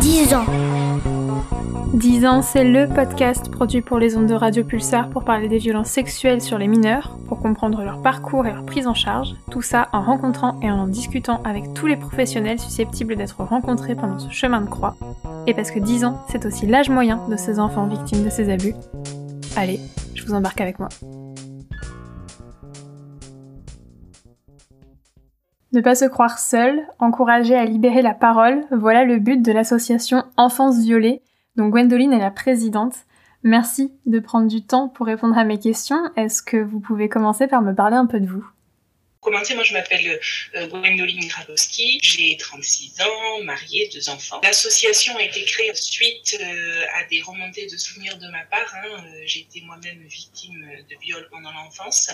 10 ans. 10 ans, c'est le podcast produit pour les ondes de Radio Pulsar pour parler des violences sexuelles sur les mineurs, pour comprendre leur parcours et leur prise en charge, tout ça en rencontrant et en discutant avec tous les professionnels susceptibles d'être rencontrés pendant ce chemin de croix. Et parce que 10 ans, c'est aussi l'âge moyen de ces enfants victimes de ces abus. Allez, je vous embarque avec moi. Ne pas se croire seul, encourager à libérer la parole, voilà le but de l'association Enfance Violée, dont Gwendoline est la présidente. Merci de prendre du temps pour répondre à mes questions. Est-ce que vous pouvez commencer par me parler un peu de vous? Commencer, moi je m'appelle euh, Gwendoline Grabowski, j'ai 36 ans, mariée, deux enfants. L'association a été créée suite euh, à des remontées de souvenirs de ma part. Hein. Euh, j'ai été moi-même victime de viol pendant l'enfance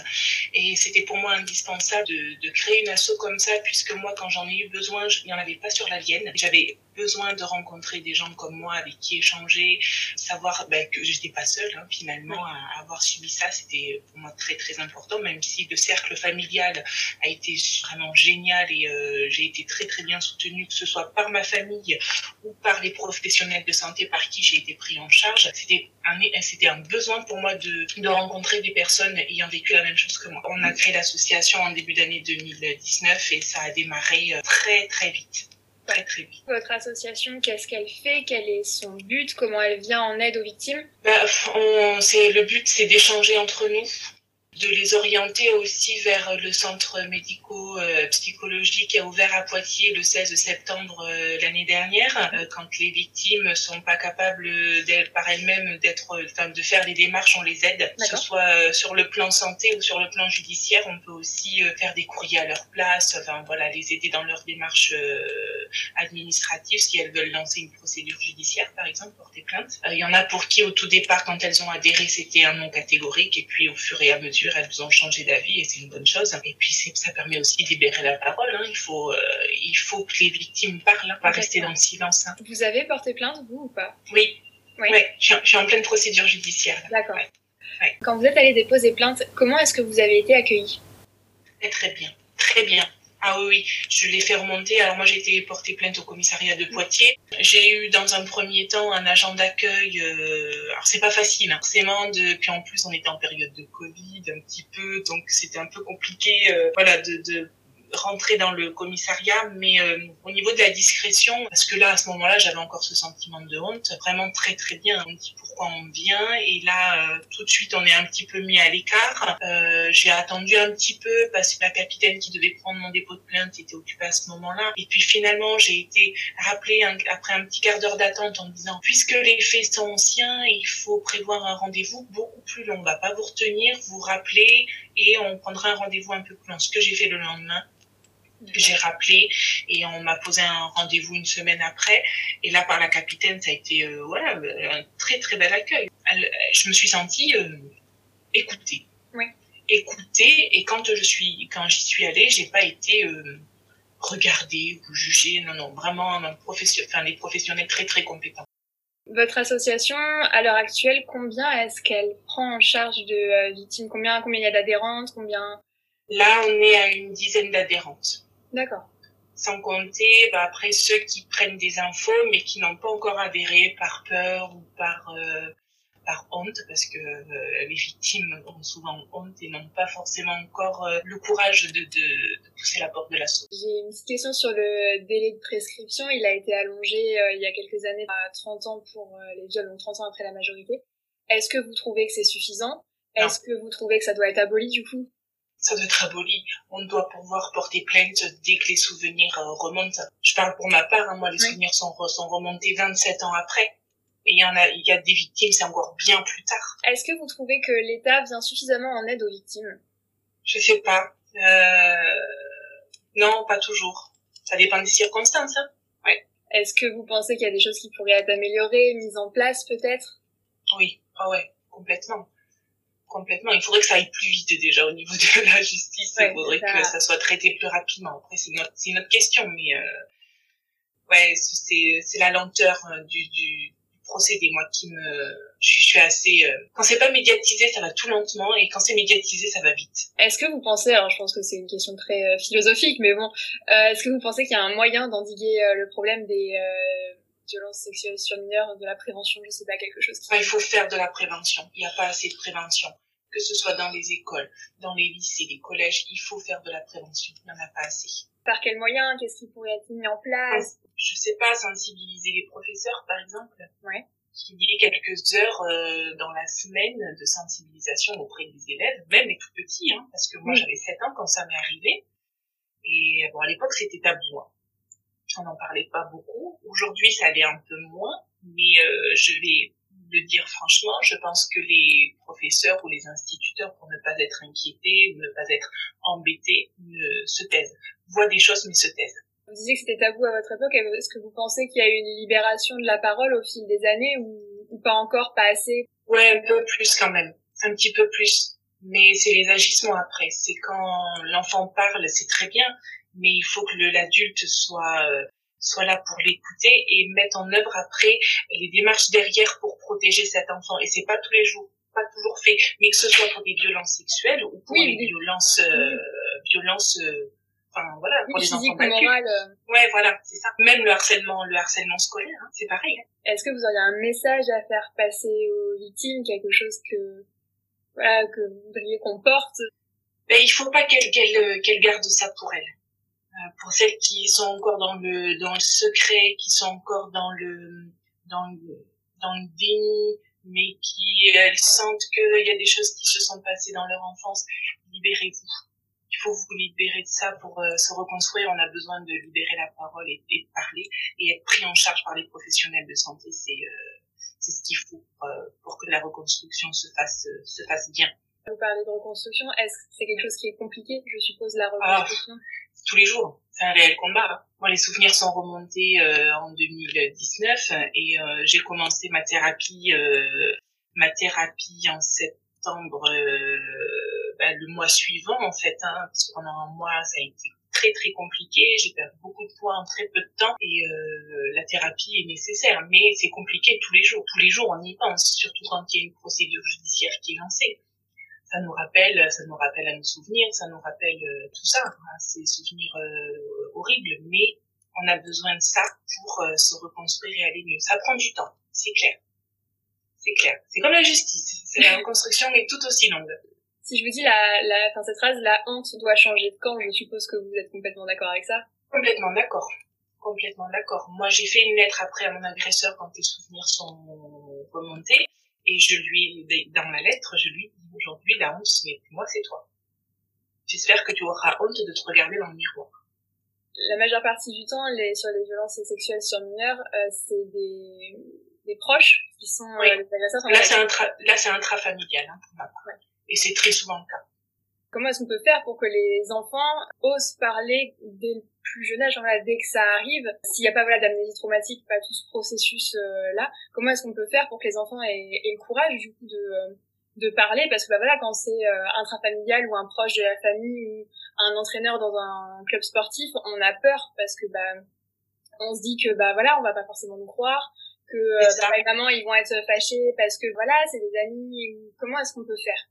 et c'était pour moi indispensable de, créer une asso comme ça puisque moi quand j'en ai eu besoin, il n'y en avait pas sur la Vienne. J'avais besoin de rencontrer des gens comme moi avec qui échanger, savoir ben, que j'étais pas seule hein, finalement à avoir subi ça, c'était pour moi très très important, même si le cercle familial a été vraiment génial et euh, j'ai été très très bien soutenue, que ce soit par ma famille ou par les professionnels de santé par qui j'ai été pris en charge. C'était un, c'était un besoin pour moi de, de rencontrer des personnes ayant vécu la même chose que moi. On a créé l'association en début d'année 2019 et ça a démarré euh, très très vite. Très, très vite. Votre association, qu'est-ce qu'elle fait? Quel est son but? Comment elle vient en aide aux victimes? Bah, on, Le but, c'est d'échanger entre nous, de les orienter aussi vers le centre médico-psychologique qui a ouvert à Poitiers le 16 septembre euh, l'année dernière, euh, quand les victimes sont pas capables par elles-mêmes d'être, enfin, de faire des démarches, on les aide, que ce soit euh, sur le plan santé ou sur le plan judiciaire. On peut aussi faire des courriers à leur place, enfin voilà, les aider dans leurs démarches administratives si elles veulent lancer une procédure judiciaire, par exemple, porter plainte. Il y en a pour qui au tout départ, quand elles ont adhéré, c'était un non catégorique, et puis au fur et à mesure elles ont changé d'avis et c'est une bonne chose. Et puis ça permet aussi de libérer la parole. Hein. Il faut, euh, il faut que les victimes parlent, hein, pas rester dans le silence. Hein. Vous avez porté plainte vous ou pas? Oui. Oui. je, suis, en pleine procédure judiciaire. D'accord. Quand vous êtes allé déposer plainte, comment est-ce que vous avez été accueilli Très bien, très bien. Ah oui, je l'ai fait remonter. Alors moi, j'ai été portée plainte au commissariat de Poitiers. J'ai eu dans un premier temps un agent d'accueil. Euh... Alors c'est pas facile, hein. forcément. De... Puis en plus, on était en période de Covid un petit peu, donc c'était un peu compliqué. Euh, voilà, de, de rentrer dans le commissariat, mais euh, au niveau de la discrétion, parce que là, à ce moment-là, j'avais encore ce sentiment de honte, vraiment très très bien. On dit pourquoi on vient, et là, euh, tout de suite, on est un petit peu mis à l'écart. Euh, j'ai attendu un petit peu parce que la capitaine qui devait prendre mon dépôt de plainte était occupée à ce moment-là. Et puis finalement, j'ai été rappelée après un petit quart d'heure d'attente en disant, puisque les faits sont anciens, il faut prévoir un rendez-vous beaucoup plus long. On va pas vous retenir, vous rappeler et on prendra un rendez-vous un peu plus long. Ce que j'ai fait le lendemain, j'ai rappelé et on m'a posé un rendez-vous une semaine après. Et là, par la capitaine, ça a été euh, voilà, un très très bel accueil. je me suis sentie euh, écoutée. Oui. Écoutée. Et quand je suis, quand j'y suis allée, j'ai pas été euh, regardée ou jugée. Non, non, vraiment un profession, enfin, des professionnels très très compétents. Votre association, à l'heure actuelle, combien est-ce qu'elle prend en charge de euh, victimes Combien, combien il y a d'adhérentes? Combien? Là, on est à une dizaine d'adhérentes. D'accord. Sans compter bah, après ceux qui prennent des infos mais qui n'ont pas encore adhéré par peur ou par euh, par honte parce que euh, les victimes ont souvent honte et n'ont pas forcément encore euh, le courage de, de, de, pousser la porte de la sauce. J'ai une petite question sur le délai de prescription. Il a été allongé il y a quelques années à 30 ans pour les viols, donc 30 ans après la majorité. Est-ce que vous trouvez que c'est suffisant? Est-ce que vous trouvez que ça doit être aboli du coup? Ça doit être aboli. On doit pouvoir porter plainte dès que les souvenirs euh, remontent. Je parle pour ma part, hein, moi les souvenirs sont, sont remontés 27 ans après. Et il y en a, il y a des victimes, c'est encore bien plus tard. Est-ce que vous trouvez que l'État vient suffisamment en aide aux victimes? Je sais pas. Euh... Non, pas toujours. Ça dépend des circonstances. Hein. Ouais. Est-ce que vous pensez qu'il y a des choses qui pourraient être améliorées, mises en place peut-être? Oui, ah ouais, complètement complètement. Il faudrait que ça aille plus vite déjà au niveau de la justice. il faudrait que ça soit traité plus rapidement. Après, c'est notre, c'est notre question, mais euh, ouais, c'est, c'est la lenteur euh, du, du, procédé, moi, qui me, je suis assez, euh, quand c'est pas médiatisé, ça va tout lentement, et quand c'est médiatisé, ça va vite. Est-ce que vous pensez, alors je pense que c'est une question très euh, philosophique, mais bon, euh, est-ce que vous pensez qu'il y a un moyen d'endiguer le problème des violences sexuelles sur mineurs, de la prévention, je sais pas, quelque chose qui... il faut faire de la prévention. Il n'y a pas assez de prévention. Que ce soit dans les écoles, dans les lycées, les collèges, il faut faire de la prévention. Il n'y en a pas assez. Par quels moyens Qu'est-ce qui pourrait être mis en place? Je sais pas, sensibiliser les professeurs, par exemple. Ouais. Qu'il y ait quelques heures euh, dans la semaine de sensibilisation auprès des élèves, même les tout petits, hein, parce que moi j'avais 7 ans quand ça m'est arrivé. Et bon, à l'époque c'était tabou. Hein. On n'en parlait pas beaucoup. Aujourd'hui ça allait un peu moins, mais euh, je vais le dire franchement, je pense que les professeurs ou les instituteurs, pour ne pas être inquiétés ou ne pas être embêtés, ne se taisent voient des choses mais se taisent. Vous disiez que c'était tabou à votre époque. Est-ce que vous pensez qu'il y a eu une libération de la parole au fil des années ou, ou pas encore, pas assez? Ouais, un peu plus quand même. Un petit peu plus. Mais c'est les agissements après. C'est quand l'enfant parle, c'est très bien, mais il faut que l'adulte soit euh, soit là pour l'écouter et mettre en œuvre après les démarches derrière pour protéger cet enfant. Et c'est pas tous les jours, pas toujours fait, mais que ce soit pour des violences sexuelles ou pour des violences, euh, violences euh, enfin voilà pour les enfants battus euh. ouais voilà c'est ça même le harcèlement le harcèlement scolaire hein, c'est pareil hein. est-ce que vous auriez un message à faire passer aux victimes quelque chose que voilà que vous voudriez qu'on porte? Ben, il faut pas qu'elles qu'elles qu'elles gardent ça pour elles euh, pour celles qui sont encore dans le dans le secret qui sont encore dans le dans le dans le déni mais qui elles sentent qu'il y a des choses qui se sont passées dans leur enfance libérez-vous il faut vous libérer de ça pour euh, se reconstruire. On a besoin de libérer la parole et, de parler et être pris en charge par les professionnels de santé. C'est euh, c'est ce qu'il faut pour, euh, pour, que la reconstruction se fasse se fasse bien. Vous parlez de reconstruction. Est-ce que c'est quelque chose qui est compliqué? Je suppose la ah, reconstruction. Tous les jours, c'est un réel combat. Hein. Moi, les souvenirs sont remontés en 2019 et j'ai commencé ma thérapie ma thérapie en septembre bah, le mois suivant en fait, hein, parce que pendant un mois ça a été très très compliqué, j'ai perdu beaucoup de poids en très peu de temps et euh, la thérapie est nécessaire, mais c'est compliqué tous les jours. Tous les jours on y pense, surtout quand il y a une procédure judiciaire qui est lancée. Ça nous rappelle, ça nous rappelle à nos souvenirs, ça nous rappelle euh, tout ça, hein, ces souvenirs euh, horribles, mais on a besoin de ça pour se reconstruire et aller mieux. Ça prend du temps, c'est clair. C'est clair. C'est comme la justice. La reconstruction est tout aussi longue. Si je vous dis la, la, enfin, cette phrase, la honte doit changer de camp, je suppose que vous êtes complètement d'accord avec ça Complètement d'accord. Complètement d'accord. Moi, j'ai fait une lettre après à mon agresseur quand les souvenirs sont remontés. Et je lui, dans ma lettre, je lui dis aujourd'hui, la honte, plus moi, c'est toi. J'espère que tu auras honte de te regarder dans le miroir. La majeure partie du temps, les, sur les violences sexuelles sur mineurs, euh, c'est des, des proches qui sont euh, les agresseurs. Là, c'est intra, là, c'est intrafamilial, hein, pour ma part. Ouais. Et c'est très souvent le cas. Comment est-ce qu'on peut faire pour que les enfants osent parler dès le plus jeune âge, voilà, dès que ça arrive, s'il n'y a pas voilà d'amnésie traumatique, pas tout ce processus euh, là, comment est-ce qu'on peut faire pour que les enfants aient, aient, le courage du coup de euh, de parler? Parce que bah voilà quand c'est euh, intrafamilial ou un proche de la famille ou un entraîneur dans un club sportif, on a peur parce que bah on se dit que bah voilà on va pas forcément nous croire que euh, bah, maman ils vont être fâchés parce que voilà c'est des amis comment est-ce qu'on peut faire?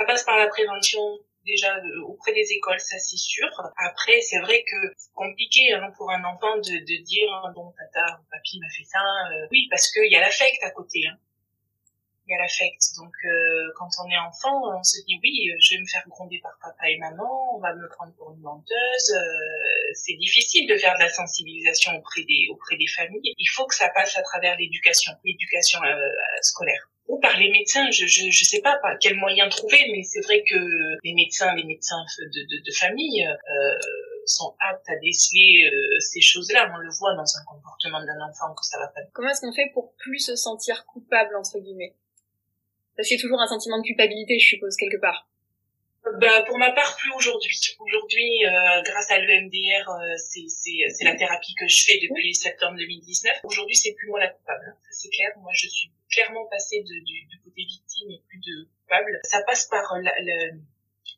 Ça passe par la prévention déjà auprès des écoles, ça c'est sûr. Après, c'est vrai que c'est compliqué hein, pour un enfant de, de dire bon tata ou papy m'a fait ça. Euh, oui, parce qu'il y a l'affect à côté. Hein. Il y a l'affect. Donc euh, quand on est enfant, on se dit oui, je vais me faire gronder par papa et maman, on va me prendre pour une menteuse. Euh, c'est difficile de faire de la sensibilisation auprès des auprès des familles. Il faut que ça passe à travers l'éducation, l'éducation scolaire ou par les médecins. Je, je, je sais pas par quel moyen trouver, mais c'est vrai que les médecins, les médecins de, de, famille euh, sont aptes à déceler euh, ces choses-là. On le voit dans un comportement d'un enfant que ça va pas. Comment est-ce qu'on fait pour plus se sentir coupable entre guillemets? Parce qu'il y toujours un sentiment de culpabilité, je suppose quelque part. Bah, pour ma part, plus aujourd'hui. Aujourd'hui, euh, grâce à l'EMDR, euh, c'est la thérapie que je fais depuis septembre 2019. Aujourd'hui, c'est plus moi la coupable. Hein. C'est clair. Moi, je suis clairement passée de, du, du, côté victime et plus de coupable. Ça passe par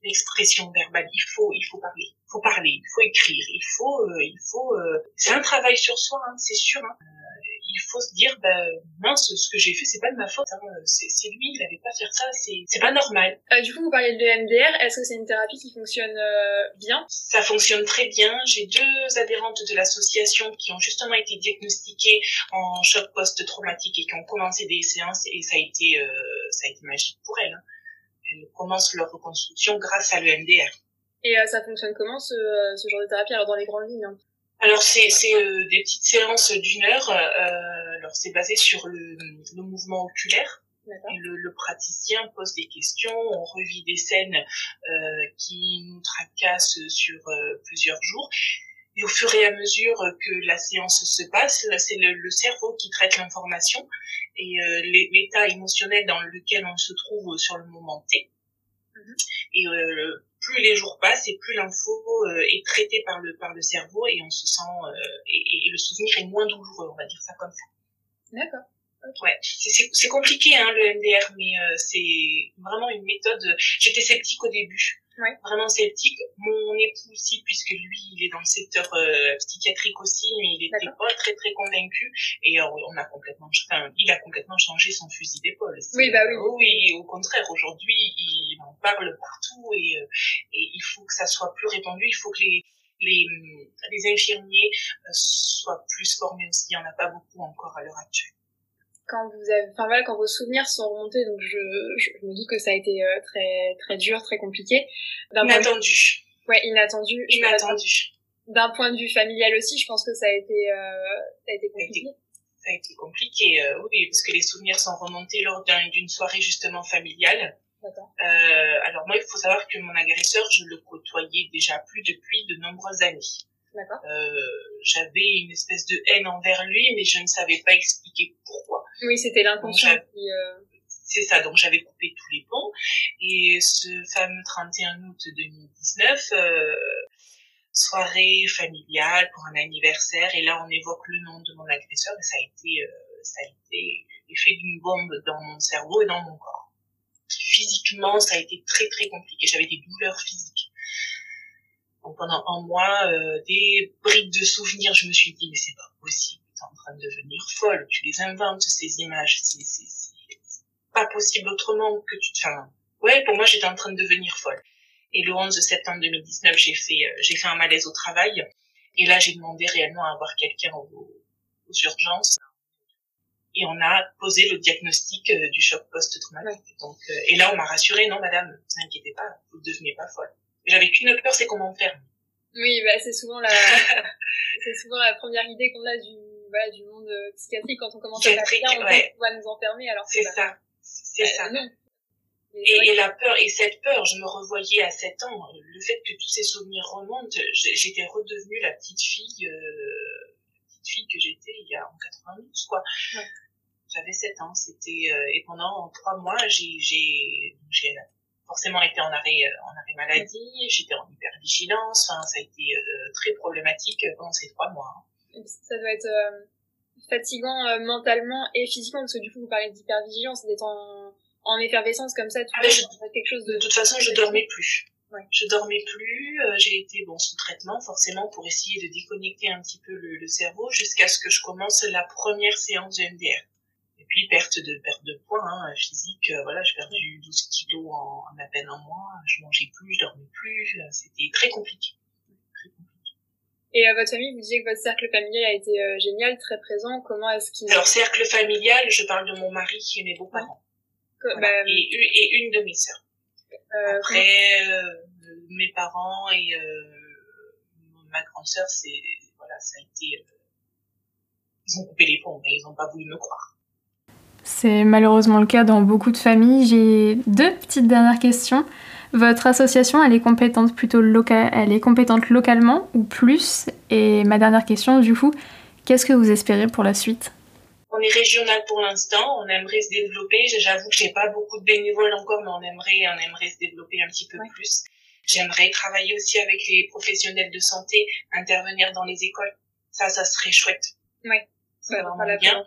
l'expression verbale. Il faut, il faut parler. Il faut parler. Il faut écrire. Il faut, euh, il faut. Euh, c'est un travail sur soi, hein, c'est sûr. Hein. Il faut se dire, bah, mince, ce que j'ai fait, c'est pas de ma faute. Hein. C'est lui, il avait pas faire ça, c'est pas normal. Euh, du coup, vous parlez de MDR. Est-ce que c'est une thérapie qui fonctionne euh, bien? Ça fonctionne très bien. J'ai deux adhérentes de l'association qui ont justement été diagnostiquées en choc post-traumatique et qui ont commencé des séances et ça a été, euh, ça a été magique pour elles. Hein. Elles commencent leur reconstruction grâce à l'EMDR. Et ça fonctionne comment ce, ce genre de thérapie alors dans les grandes lignes hein? Alors c'est c'est euh, des petites séances d'une heure. Euh, alors c'est basé sur le, le mouvement oculaire. Le, le, praticien pose des questions, on revit des scènes euh, qui nous tracassent sur euh, plusieurs jours. Et au fur et à mesure que la séance se passe, c'est le, le, cerveau qui traite l'information et euh, l'état émotionnel dans lequel on se trouve sur le moment T. Et euh, plus les jours passent et plus l'info euh, est traitée par le par le cerveau et on se sent euh, et, et, le souvenir est moins douloureux, on va dire ça comme ça. D'accord. Ouais, c'est compliqué hein, le MDR, mais euh, c'est vraiment une méthode. J'étais sceptique au début ouais. vraiment sceptique. Mon époux aussi, puisque lui, il est dans le secteur euh, psychiatrique aussi, mais il était pas très très convaincu. Et euh, on a complètement, enfin, il a complètement changé son fusil d'épaule. Oui, bah oui. oui, au contraire, aujourd'hui, il en parle partout et, euh, et il faut que ça soit plus répandu. Il faut que les les, les infirmiers soient plus formés aussi. Il n'y en a pas beaucoup encore à l'heure actuelle quand vous avez, enfin voilà, quand vos souvenirs sont remontés, donc je, je, me doute que ça a été euh, très très dur, très compliqué. Inattendu. Ouais, inattendu. Inattendu. D'un point de vue familial aussi, je pense que ça a été euh, ça a été compliqué. Ça a été, compliqué, euh, oui, parce que les souvenirs sont remontés lors d'une soirée justement familiale. Euh, alors moi, il faut savoir que mon agresseur, je le côtoyais déjà plus depuis de nombreuses années. Euh, j'avais une espèce de haine envers lui, mais je ne savais pas expliquer pourquoi. Oui, c'était l'inconscient qui... Euh... C'est ça, donc j'avais coupé tous les ponts. Et ce fameux 31 août 2019, euh, soirée familiale pour un anniversaire, et là on évoque le nom de mon agresseur, et ça a été, euh, ça a été l'effet d'une bombe dans mon cerveau et dans mon corps. Physiquement, ça a été très très compliqué. J'avais des douleurs physiques donc pendant un mois, euh, des briques de souvenirs, je me suis dit mais c'est pas possible, t'es en train de devenir folle, tu les inventes ces images, c'est pas possible autrement que tu te. Enfin, ouais, pour moi j'étais en train de devenir folle. Et le 11 septembre 2019, j'ai fait euh, j'ai fait un malaise au travail et là j'ai demandé réellement à avoir quelqu'un aux, urgences et on a posé le diagnostic euh, du choc post-traumatique. Donc, et là, on m'a rassuré, non, madame, ne vous inquiétez pas, vous ne devenez pas folle. J'avais qu'une peur, c'est qu'on m'enferme. Oui, bah, c'est souvent la, c'est souvent la première idée qu'on a du, voilà, du monde euh, psychiatrique quand on commence à faire on ouais. va nous enfermer alors c'est ça. C'est ça. Non. Et, la peur, et cette peur, je me revoyais à 7 ans, le fait que tous ces souvenirs remontent, j'étais redevenue la petite fille, euh, petite fille que j'étais il y a en 92, quoi. Ouais. J'avais 7 ans, c'était, euh, et pendant 3 mois, j'ai, j'ai, j'ai forcément été en arrêt, euh, en arrêt maladie, j'étais en hypervigilance, enfin, ça a été euh, très problématique euh, pendant ces trois mois. Hein. Ça doit être fatigant mentalement et physiquement, parce que du coup, vous parlez d'hypervigilance, d'être en, en effervescence comme ça, tu ah, quelque chose de... De toute façon, je dormais plus. Ouais. Je dormais plus, j'ai été bon sous traitement forcément pour essayer de déconnecter un petit peu le, le cerveau jusqu'à ce que je commence la première séance de MDR puis perte de perte de poids hein, physique euh, voilà j'ai perdu 12 kilos en, à peine un mois je mangeais plus je dormais plus euh, c'était très compliqué. Très compliqué. Et euh, votre famille vous disiez que votre cercle familial a été génial très présent. Comment est-ce qu'il alors cercle familial je parle de mon mari et mes beaux-parents. Bah, et, et, une de mes sœurs. après mes parents et ma grande sœur c'est voilà ça a été ils ont coupé les ponts mais ils n'ont pas voulu me croire c'est malheureusement le cas dans beaucoup de familles. J'ai deux petites dernières questions. Votre association, elle est compétente plutôt local, elle est compétente localement ou plus? Et ma dernière question, du coup, qu'est-ce que vous espérez pour la suite? On est régional pour l'instant, on aimerait se développer. J'avoue que j'ai pas beaucoup de bénévoles encore, mais on aimerait, on aimerait se développer un petit peu plus. J'aimerais travailler aussi avec les professionnels de santé, intervenir dans les écoles. Ça, ça serait chouette. Oui, ça vraiment bien.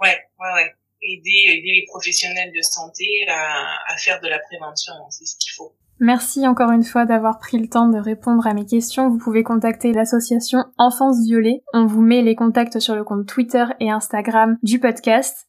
Ouais, ouais, ouais. aider, les professionnels de santé à, à faire de la prévention. C'est ce qu'il faut. Merci encore une fois d'avoir pris le temps de répondre à mes questions. Vous pouvez contacter l'association Enfance Violée. On vous met les contacts sur le compte Twitter et Instagram du podcast.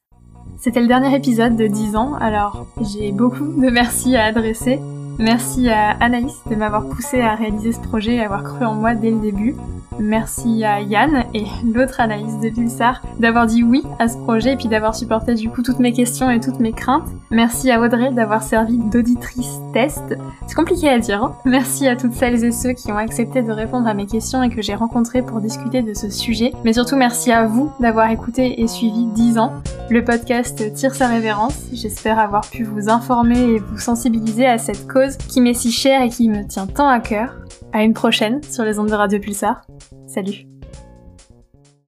C'était le dernier épisode de 10 ans, alors j'ai beaucoup de merci à adresser. Merci à Anaïs de m'avoir poussé à réaliser ce projet et avoir cru en moi dès le début. Merci à Yann et l'autre Anaïs de Pulsar d'avoir dit oui à ce projet et puis d'avoir supporté du coup toutes mes questions et toutes mes craintes. Merci à Audrey d'avoir servi d'auditrice test. C'est compliqué à dire. Hein Merci à toutes celles et ceux qui ont accepté de répondre à mes questions et que j'ai rencontrés pour discuter de ce sujet. Mais surtout merci à vous d'avoir écouté et suivi 10 ans. Le podcast tire sa révérence. J'espère avoir pu vous informer et vous sensibiliser à cette qui m'est si chère et qui me tient tant à cœur. À une prochaine sur les ondes de Radio Pulsar. Salut